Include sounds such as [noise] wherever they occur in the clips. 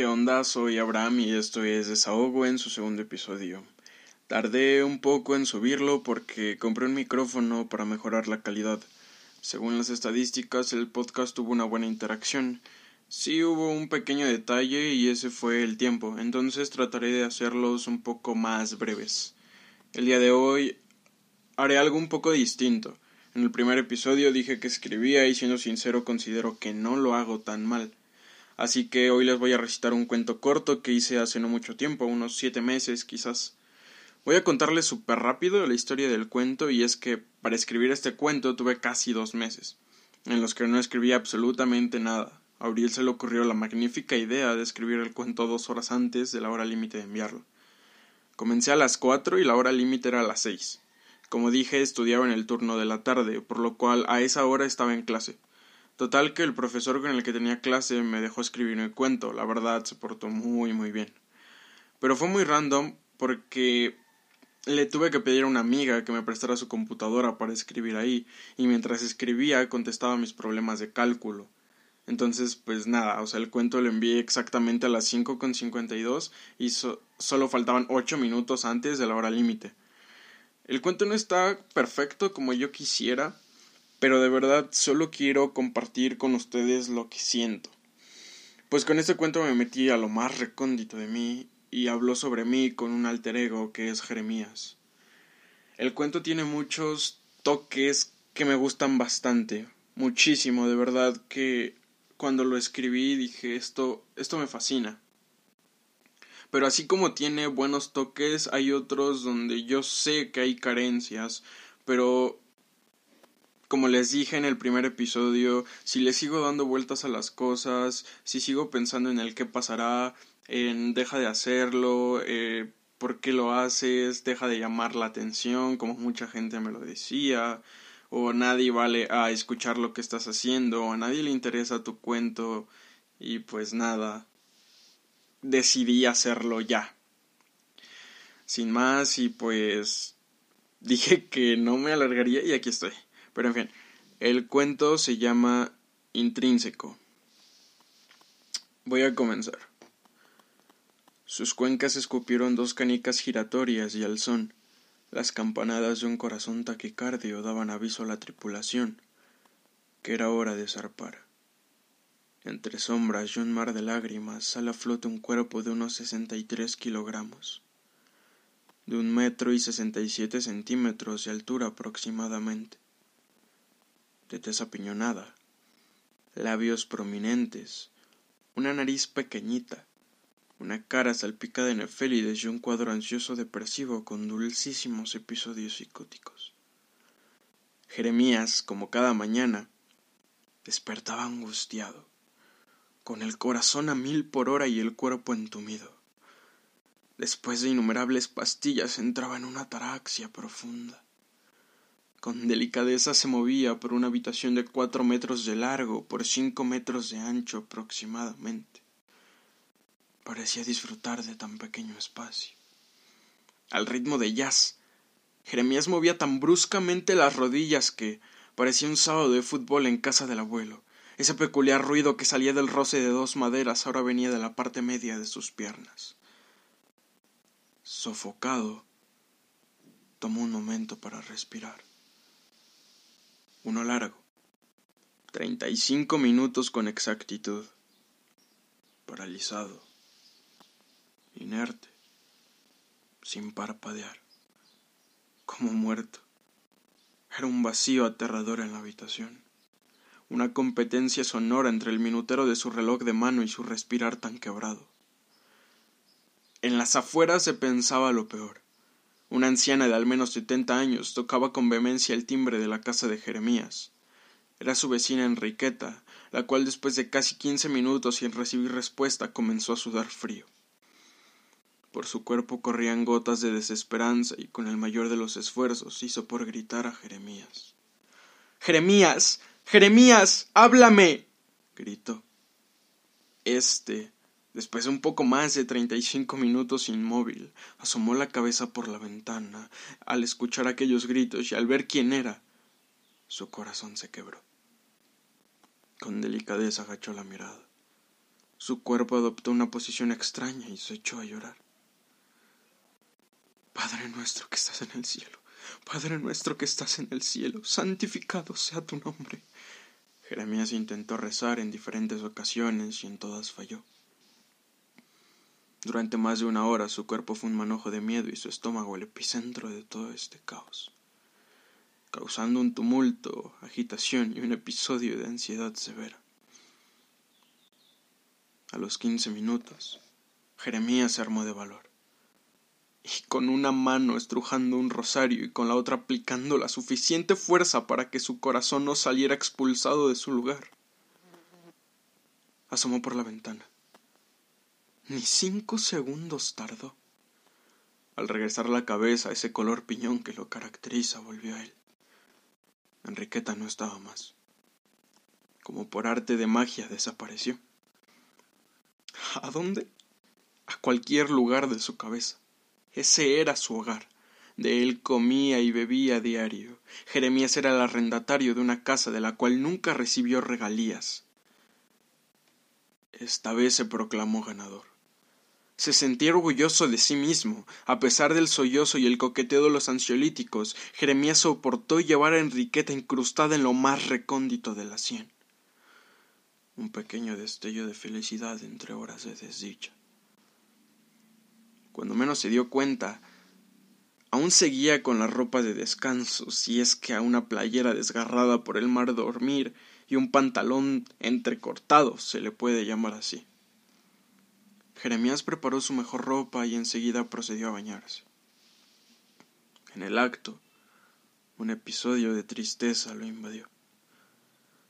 ¿Qué onda? Soy Abraham y esto es Desahogo en su segundo episodio. Tardé un poco en subirlo porque compré un micrófono para mejorar la calidad. Según las estadísticas, el podcast tuvo una buena interacción. Sí hubo un pequeño detalle y ese fue el tiempo, entonces trataré de hacerlos un poco más breves. El día de hoy haré algo un poco distinto. En el primer episodio dije que escribía y siendo sincero considero que no lo hago tan mal. Así que hoy les voy a recitar un cuento corto que hice hace no mucho tiempo, unos siete meses quizás. Voy a contarles súper rápido la historia del cuento y es que para escribir este cuento tuve casi dos meses, en los que no escribí absolutamente nada. A Abril se le ocurrió la magnífica idea de escribir el cuento dos horas antes de la hora límite de enviarlo. Comencé a las cuatro y la hora límite era a las seis. Como dije, estudiaba en el turno de la tarde, por lo cual a esa hora estaba en clase. Total que el profesor con el que tenía clase me dejó escribir el cuento, la verdad se portó muy muy bien. Pero fue muy random porque le tuve que pedir a una amiga que me prestara su computadora para escribir ahí, y mientras escribía contestaba mis problemas de cálculo. Entonces, pues nada, o sea, el cuento lo envié exactamente a las cinco con cincuenta y dos y solo faltaban ocho minutos antes de la hora límite. El cuento no está perfecto como yo quisiera, pero de verdad solo quiero compartir con ustedes lo que siento. Pues con este cuento me metí a lo más recóndito de mí y habló sobre mí con un alter ego que es Jeremías. El cuento tiene muchos toques que me gustan bastante, muchísimo, de verdad que cuando lo escribí dije esto esto me fascina. Pero así como tiene buenos toques, hay otros donde yo sé que hay carencias, pero como les dije en el primer episodio, si le sigo dando vueltas a las cosas, si sigo pensando en el qué pasará, en deja de hacerlo, eh, por qué lo haces, deja de llamar la atención, como mucha gente me lo decía, o nadie vale a escuchar lo que estás haciendo, o a nadie le interesa tu cuento, y pues nada, decidí hacerlo ya. Sin más y pues [laughs] dije que no me alargaría y aquí estoy. Pero en fin, el cuento se llama Intrínseco. Voy a comenzar. Sus cuencas escupieron dos canicas giratorias y al son, las campanadas de un corazón taquicardio daban aviso a la tripulación que era hora de zarpar. Entre sombras y un mar de lágrimas sale a flote un cuerpo de unos sesenta y tres kilogramos, de un metro y sesenta y siete centímetros de altura aproximadamente, de tez apiñonada, labios prominentes, una nariz pequeñita, una cara salpicada de nefélides y un cuadro ansioso depresivo con dulcísimos episodios psicóticos. Jeremías, como cada mañana, despertaba angustiado con el corazón a mil por hora y el cuerpo entumido. Después de innumerables pastillas entraba en una ataraxia profunda. Con delicadeza se movía por una habitación de cuatro metros de largo por cinco metros de ancho aproximadamente. Parecía disfrutar de tan pequeño espacio. Al ritmo de jazz, Jeremías movía tan bruscamente las rodillas que parecía un sábado de fútbol en casa del abuelo, ese peculiar ruido que salía del roce de dos maderas ahora venía de la parte media de sus piernas. Sofocado, tomó un momento para respirar. Uno largo. Treinta y cinco minutos con exactitud. Paralizado. Inerte. Sin parpadear. Como muerto. Era un vacío aterrador en la habitación una competencia sonora entre el minutero de su reloj de mano y su respirar tan quebrado. En las afueras se pensaba lo peor. Una anciana de al menos setenta años tocaba con vehemencia el timbre de la casa de Jeremías. Era su vecina Enriqueta, la cual después de casi quince minutos sin recibir respuesta comenzó a sudar frío. Por su cuerpo corrían gotas de desesperanza y con el mayor de los esfuerzos hizo por gritar a Jeremías. Jeremías. Jeremías, háblame. gritó. Este, después de un poco más de treinta y cinco minutos inmóvil, asomó la cabeza por la ventana al escuchar aquellos gritos y al ver quién era, su corazón se quebró. Con delicadeza agachó la mirada. Su cuerpo adoptó una posición extraña y se echó a llorar. Padre nuestro que estás en el cielo, Padre nuestro que estás en el cielo, santificado sea tu nombre. Jeremías intentó rezar en diferentes ocasiones y en todas falló. Durante más de una hora su cuerpo fue un manojo de miedo y su estómago el epicentro de todo este caos, causando un tumulto, agitación y un episodio de ansiedad severa. A los quince minutos, Jeremías se armó de valor y con una mano estrujando un rosario y con la otra aplicando la suficiente fuerza para que su corazón no saliera expulsado de su lugar. Asomó por la ventana. Ni cinco segundos tardó. Al regresar la cabeza, ese color piñón que lo caracteriza volvió a él. Enriqueta no estaba más. Como por arte de magia desapareció. ¿A dónde? A cualquier lugar de su cabeza. Ese era su hogar. De él comía y bebía a diario. Jeremías era el arrendatario de una casa de la cual nunca recibió regalías. Esta vez se proclamó ganador se sentía orgulloso de sí mismo. A pesar del sollozo y el coqueteo de los ansiolíticos, Jeremías soportó llevar a Enriqueta incrustada en lo más recóndito de la sien. Un pequeño destello de felicidad entre horas de desdicha. Cuando menos se dio cuenta, aún seguía con la ropa de descanso, si es que a una playera desgarrada por el mar dormir y un pantalón entrecortado se le puede llamar así. Jeremías preparó su mejor ropa y enseguida procedió a bañarse. En el acto, un episodio de tristeza lo invadió.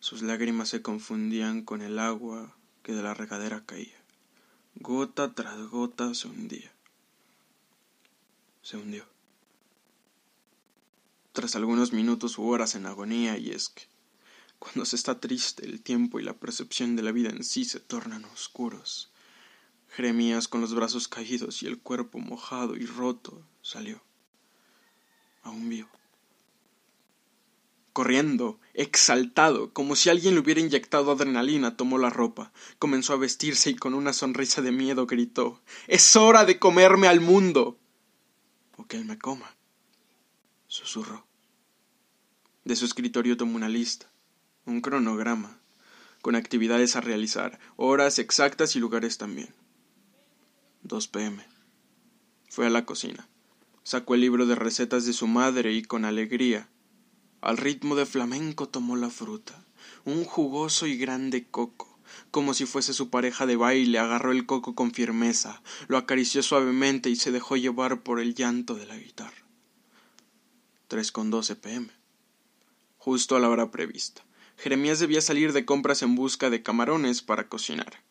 Sus lágrimas se confundían con el agua que de la regadera caía. Gota tras gota se hundía. Se hundió. Tras algunos minutos u horas en agonía, y es que, cuando se está triste, el tiempo y la percepción de la vida en sí se tornan oscuros Jeremías, con los brazos caídos y el cuerpo mojado y roto, salió. Aún vivo. Corriendo, exaltado, como si alguien le hubiera inyectado adrenalina, tomó la ropa, comenzó a vestirse y con una sonrisa de miedo gritó Es hora de comerme al mundo. o que él me coma. susurró. De su escritorio tomó una lista, un cronograma, con actividades a realizar, horas exactas y lugares también. 2 pm. Fue a la cocina. Sacó el libro de recetas de su madre y con alegría, al ritmo de flamenco tomó la fruta, un jugoso y grande coco, como si fuese su pareja de baile, agarró el coco con firmeza, lo acarició suavemente y se dejó llevar por el llanto de la guitarra. Tres con doce pm. Justo a la hora prevista. Jeremías debía salir de compras en busca de camarones para cocinar.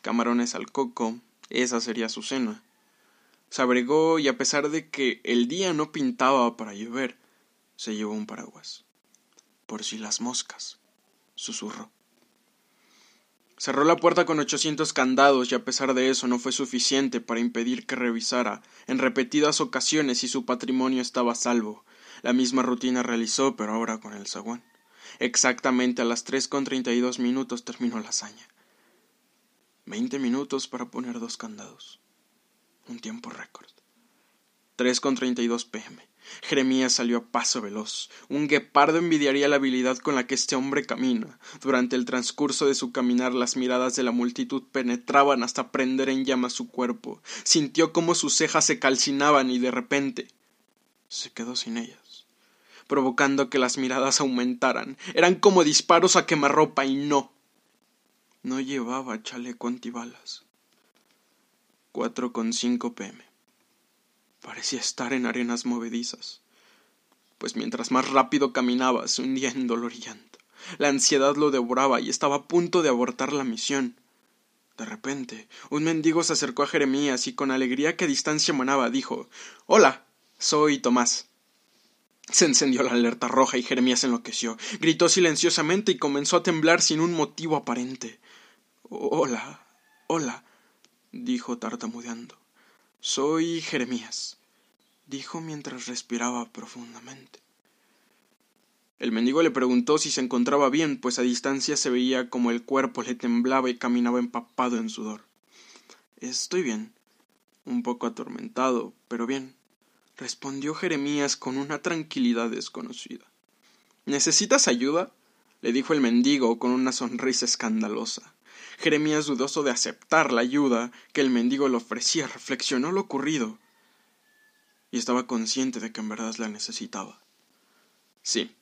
Camarones al coco, esa sería su cena. Se abrigó y a pesar de que el día no pintaba para llover, se llevó un paraguas. Por si las moscas, susurró. Cerró la puerta con ochocientos candados y a pesar de eso no fue suficiente para impedir que revisara en repetidas ocasiones si su patrimonio estaba a salvo. La misma rutina realizó, pero ahora con el zaguán. Exactamente a las tres con treinta y dos minutos terminó la hazaña. Veinte minutos para poner dos candados. Un tiempo récord. Tres con treinta y dos pm. Jeremías salió a paso veloz. Un guepardo envidiaría la habilidad con la que este hombre camina. Durante el transcurso de su caminar las miradas de la multitud penetraban hasta prender en llamas su cuerpo. Sintió cómo sus cejas se calcinaban y de repente se quedó sin ellas, provocando que las miradas aumentaran. Eran como disparos a quemarropa y no no llevaba chaleco antibalas. Cuatro con cinco pm. Parecía estar en arenas movedizas, pues mientras más rápido caminaba se hundía en dolor y llanto. La ansiedad lo devoraba y estaba a punto de abortar la misión. De repente, un mendigo se acercó a Jeremías y con alegría que a distancia manaba dijo Hola, soy Tomás. Se encendió la alerta roja y Jeremías enloqueció. Gritó silenciosamente y comenzó a temblar sin un motivo aparente. Hola, hola, dijo tartamudeando. Soy Jeremías, dijo mientras respiraba profundamente. El mendigo le preguntó si se encontraba bien, pues a distancia se veía como el cuerpo le temblaba y caminaba empapado en sudor. Estoy bien, un poco atormentado, pero bien, respondió Jeremías con una tranquilidad desconocida. ¿Necesitas ayuda? le dijo el mendigo con una sonrisa escandalosa. Jeremías, dudoso de aceptar la ayuda que el mendigo le ofrecía, reflexionó lo ocurrido y estaba consciente de que en verdad la necesitaba. Sí,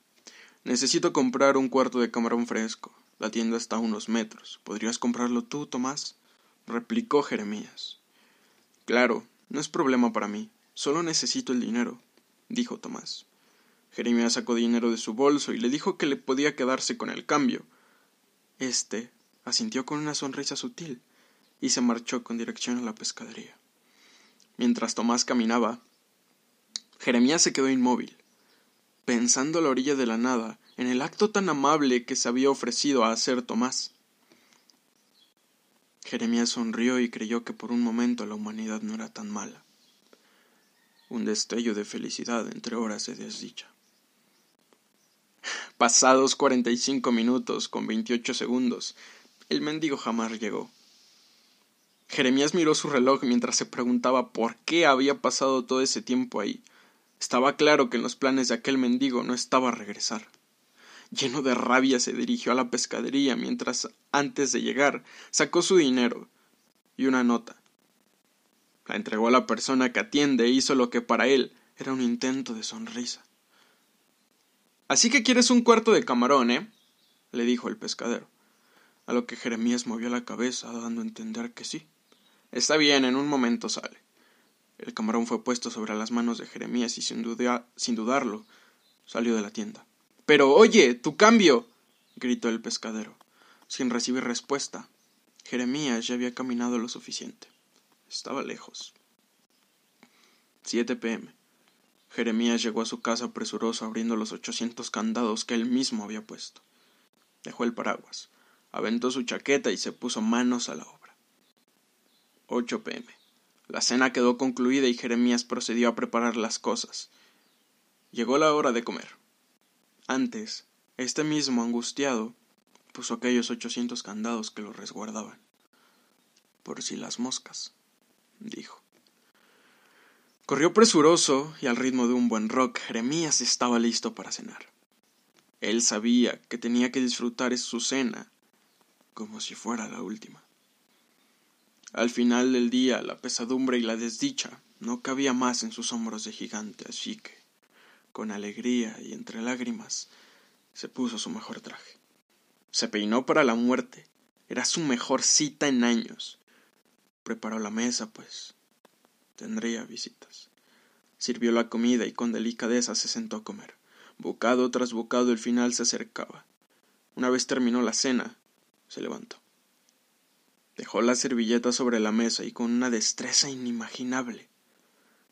Necesito comprar un cuarto de camarón fresco. La tienda está a unos metros. ¿Podrías comprarlo tú, Tomás? replicó Jeremías. Claro, no es problema para mí. Solo necesito el dinero, dijo Tomás. Jeremías sacó dinero de su bolso y le dijo que le podía quedarse con el cambio. Este asintió con una sonrisa sutil y se marchó con dirección a la pescadería. Mientras Tomás caminaba, Jeremías se quedó inmóvil pensando a la orilla de la nada, en el acto tan amable que se había ofrecido a hacer Tomás. Jeremías sonrió y creyó que por un momento la humanidad no era tan mala. Un destello de felicidad entre horas de desdicha. Pasados cuarenta y cinco minutos con veintiocho segundos, el mendigo jamás llegó. Jeremías miró su reloj mientras se preguntaba por qué había pasado todo ese tiempo ahí, estaba claro que en los planes de aquel mendigo no estaba regresar. Lleno de rabia se dirigió a la pescadería mientras, antes de llegar, sacó su dinero y una nota. La entregó a la persona que atiende e hizo lo que para él era un intento de sonrisa. Así que quieres un cuarto de camarón, ¿eh? le dijo el pescadero, a lo que Jeremías movió la cabeza, dando a entender que sí. Está bien, en un momento sale. El camarón fue puesto sobre las manos de Jeremías y sin, sin dudarlo salió de la tienda. Pero oye, tu cambio. gritó el pescadero. Sin recibir respuesta, Jeremías ya había caminado lo suficiente. Estaba lejos. 7 pm. Jeremías llegó a su casa presuroso abriendo los ochocientos candados que él mismo había puesto. Dejó el paraguas, aventó su chaqueta y se puso manos a la obra. 8 pm. La cena quedó concluida y Jeremías procedió a preparar las cosas. Llegó la hora de comer. Antes, este mismo angustiado puso aquellos ochocientos candados que lo resguardaban. Por si las moscas, dijo. Corrió presuroso y al ritmo de un buen rock, Jeremías estaba listo para cenar. Él sabía que tenía que disfrutar su cena como si fuera la última. Al final del día, la pesadumbre y la desdicha no cabía más en sus hombros de gigante, así que, con alegría y entre lágrimas, se puso su mejor traje. Se peinó para la muerte. Era su mejor cita en años. Preparó la mesa, pues tendría visitas. Sirvió la comida y con delicadeza se sentó a comer. Bocado tras bocado el final se acercaba. Una vez terminó la cena, se levantó. Dejó la servilleta sobre la mesa y con una destreza inimaginable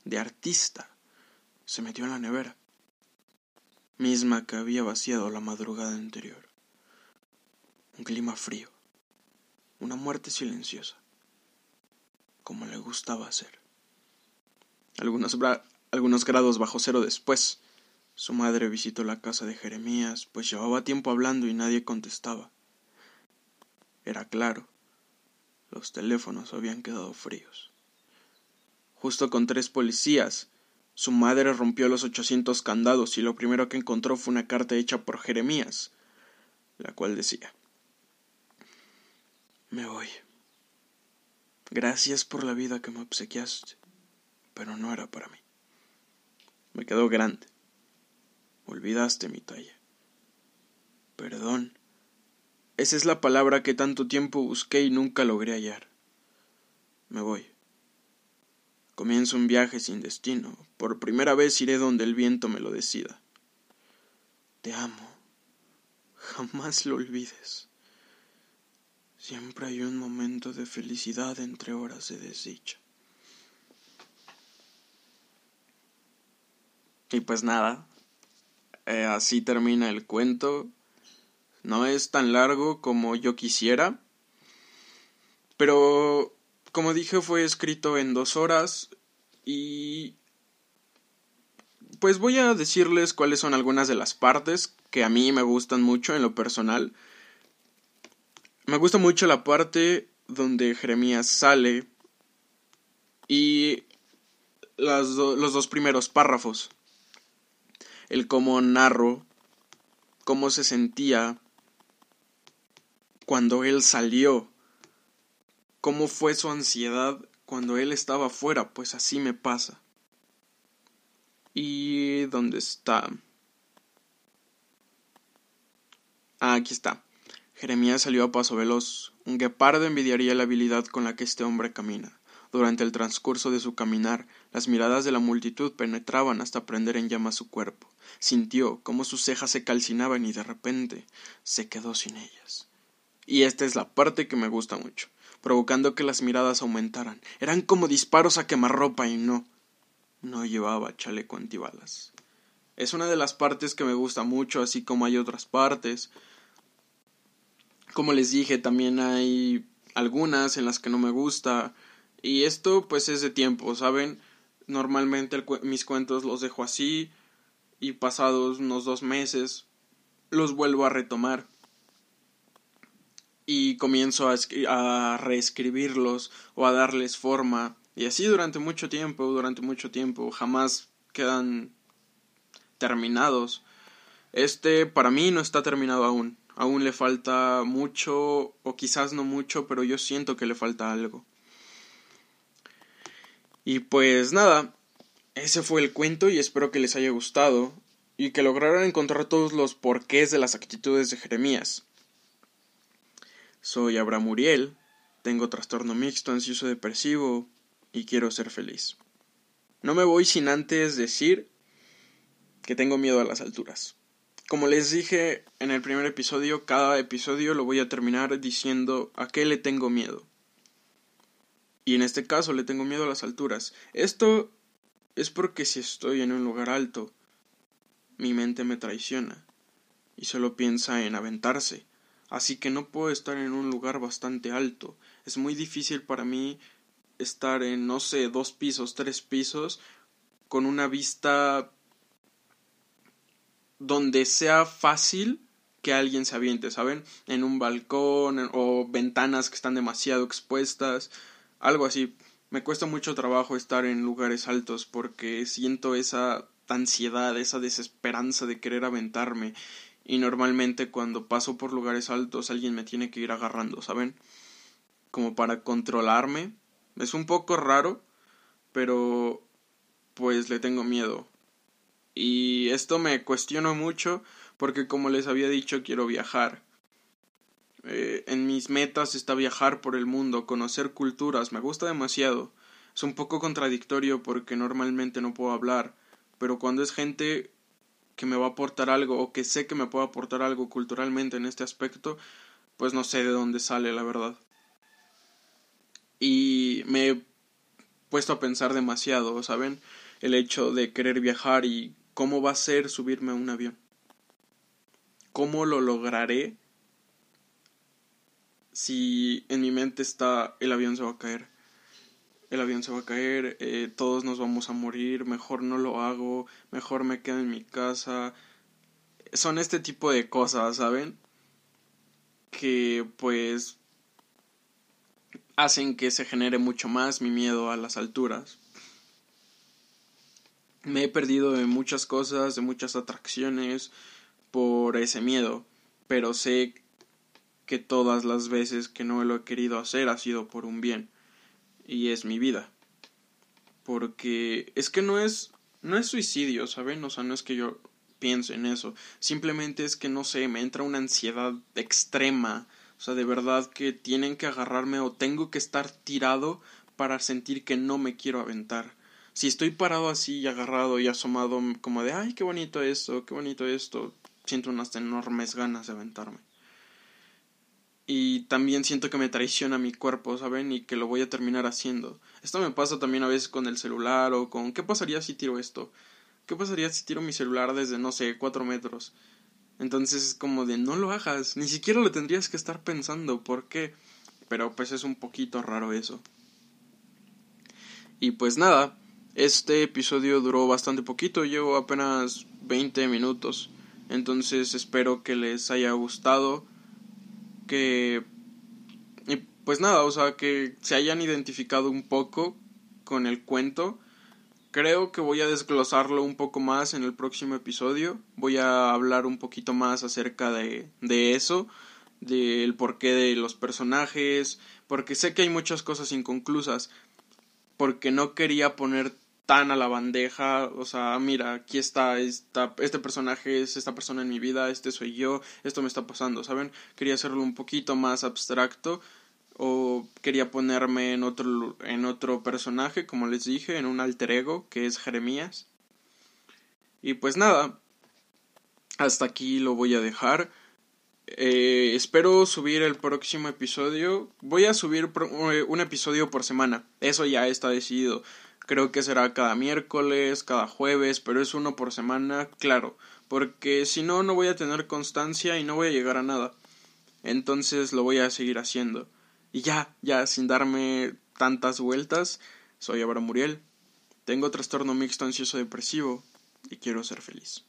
de artista se metió en la nevera, misma que había vaciado la madrugada anterior. Un clima frío, una muerte silenciosa, como le gustaba hacer. Algunos, algunos grados bajo cero después, su madre visitó la casa de Jeremías, pues llevaba tiempo hablando y nadie contestaba. Era claro los teléfonos habían quedado fríos. Justo con tres policías, su madre rompió los ochocientos candados y lo primero que encontró fue una carta hecha por Jeremías, la cual decía Me voy. Gracias por la vida que me obsequiaste, pero no era para mí. Me quedó grande. Olvidaste mi talla. Perdón esa es la palabra que tanto tiempo busqué y nunca logré hallar. Me voy. Comienzo un viaje sin destino. Por primera vez iré donde el viento me lo decida. Te amo. Jamás lo olvides. Siempre hay un momento de felicidad entre horas de desdicha. Y pues nada, eh, así termina el cuento. No es tan largo como yo quisiera. Pero, como dije, fue escrito en dos horas. Y... Pues voy a decirles cuáles son algunas de las partes que a mí me gustan mucho en lo personal. Me gusta mucho la parte donde Jeremías sale y los dos primeros párrafos. El cómo narro, cómo se sentía cuando él salió, cómo fue su ansiedad cuando él estaba fuera, pues así me pasa. ¿Y dónde está? Ah, aquí está. Jeremías salió a paso veloz. Un guepardo envidiaría la habilidad con la que este hombre camina. Durante el transcurso de su caminar, las miradas de la multitud penetraban hasta prender en llamas su cuerpo. Sintió cómo sus cejas se calcinaban y de repente se quedó sin ellas. Y esta es la parte que me gusta mucho provocando que las miradas aumentaran. Eran como disparos a quemarropa y no. No llevaba chaleco antibalas. Es una de las partes que me gusta mucho, así como hay otras partes. Como les dije, también hay algunas en las que no me gusta. Y esto pues es de tiempo, ¿saben? Normalmente mis cuentos los dejo así y pasados unos dos meses los vuelvo a retomar y comienzo a, reescribirlos o a darles forma y así durante mucho tiempo, durante mucho tiempo, jamás quedan terminados. Este para mí no está terminado aún, aún le falta mucho o quizás no mucho, pero yo siento que le falta algo. Y pues nada, ese fue el cuento y espero que les haya gustado y que lograran encontrar todos los porqués de las actitudes de Jeremías. Soy Abraham Uriel, tengo trastorno mixto ansioso depresivo y quiero ser feliz. No me voy sin antes decir que tengo miedo a las alturas. Como les dije en el primer episodio, cada episodio lo voy a terminar diciendo a qué le tengo miedo. Y en este caso le tengo miedo a las alturas. Esto es porque si estoy en un lugar alto, mi mente me traiciona y solo piensa en aventarse así que no puedo estar en un lugar bastante alto. Es muy difícil para mí estar en, no sé, dos pisos, tres pisos, con una vista donde sea fácil que alguien se aviente, ¿saben? En un balcón o ventanas que están demasiado expuestas, algo así. Me cuesta mucho trabajo estar en lugares altos porque siento esa ansiedad, esa desesperanza de querer aventarme y normalmente cuando paso por lugares altos alguien me tiene que ir agarrando, ¿saben? Como para controlarme. Es un poco raro, pero pues le tengo miedo. Y esto me cuestiono mucho porque como les había dicho quiero viajar. Eh, en mis metas está viajar por el mundo, conocer culturas, me gusta demasiado. Es un poco contradictorio porque normalmente no puedo hablar, pero cuando es gente que me va a aportar algo o que sé que me puede aportar algo culturalmente en este aspecto, pues no sé de dónde sale la verdad. Y me he puesto a pensar demasiado, ¿saben? El hecho de querer viajar y cómo va a ser subirme a un avión. ¿Cómo lo lograré si en mi mente está el avión se va a caer? El avión se va a caer, eh, todos nos vamos a morir, mejor no lo hago, mejor me quedo en mi casa. Son este tipo de cosas, ¿saben? Que pues hacen que se genere mucho más mi miedo a las alturas. Me he perdido de muchas cosas, de muchas atracciones por ese miedo, pero sé que todas las veces que no lo he querido hacer ha sido por un bien y es mi vida. Porque es que no es no es suicidio, ¿saben? O sea, no es que yo piense en eso, simplemente es que no sé, me entra una ansiedad extrema, o sea, de verdad que tienen que agarrarme o tengo que estar tirado para sentir que no me quiero aventar. Si estoy parado así y agarrado y asomado como de, ay, qué bonito esto, qué bonito esto, siento unas enormes ganas de aventarme y también siento que me traiciona mi cuerpo, ¿saben? Y que lo voy a terminar haciendo. Esto me pasa también a veces con el celular o con ¿qué pasaría si tiro esto? ¿Qué pasaría si tiro mi celular desde, no sé, cuatro metros? Entonces es como de no lo hagas, ni siquiera lo tendrías que estar pensando, ¿por qué? Pero pues es un poquito raro eso. Y pues nada, este episodio duró bastante poquito, llevo apenas 20 minutos. Entonces espero que les haya gustado, que... Y pues nada, o sea, que se hayan identificado un poco con el cuento. Creo que voy a desglosarlo un poco más en el próximo episodio. Voy a hablar un poquito más acerca de, de eso, del porqué de los personajes, porque sé que hay muchas cosas inconclusas, porque no quería poner tan a la bandeja, o sea, mira, aquí está, este personaje es esta persona en mi vida, este soy yo, esto me está pasando, ¿saben? Quería hacerlo un poquito más abstracto o quería ponerme en otro en otro personaje, como les dije, en un alter ego que es Jeremías. Y pues nada, hasta aquí lo voy a dejar. Eh, espero subir el próximo episodio. Voy a subir eh, un episodio por semana. Eso ya está decidido. Creo que será cada miércoles, cada jueves, pero es uno por semana, claro. Porque si no, no voy a tener constancia y no voy a llegar a nada. Entonces lo voy a seguir haciendo. Y ya, ya, sin darme tantas vueltas, soy Abraham Muriel. Tengo trastorno mixto ansioso depresivo y quiero ser feliz.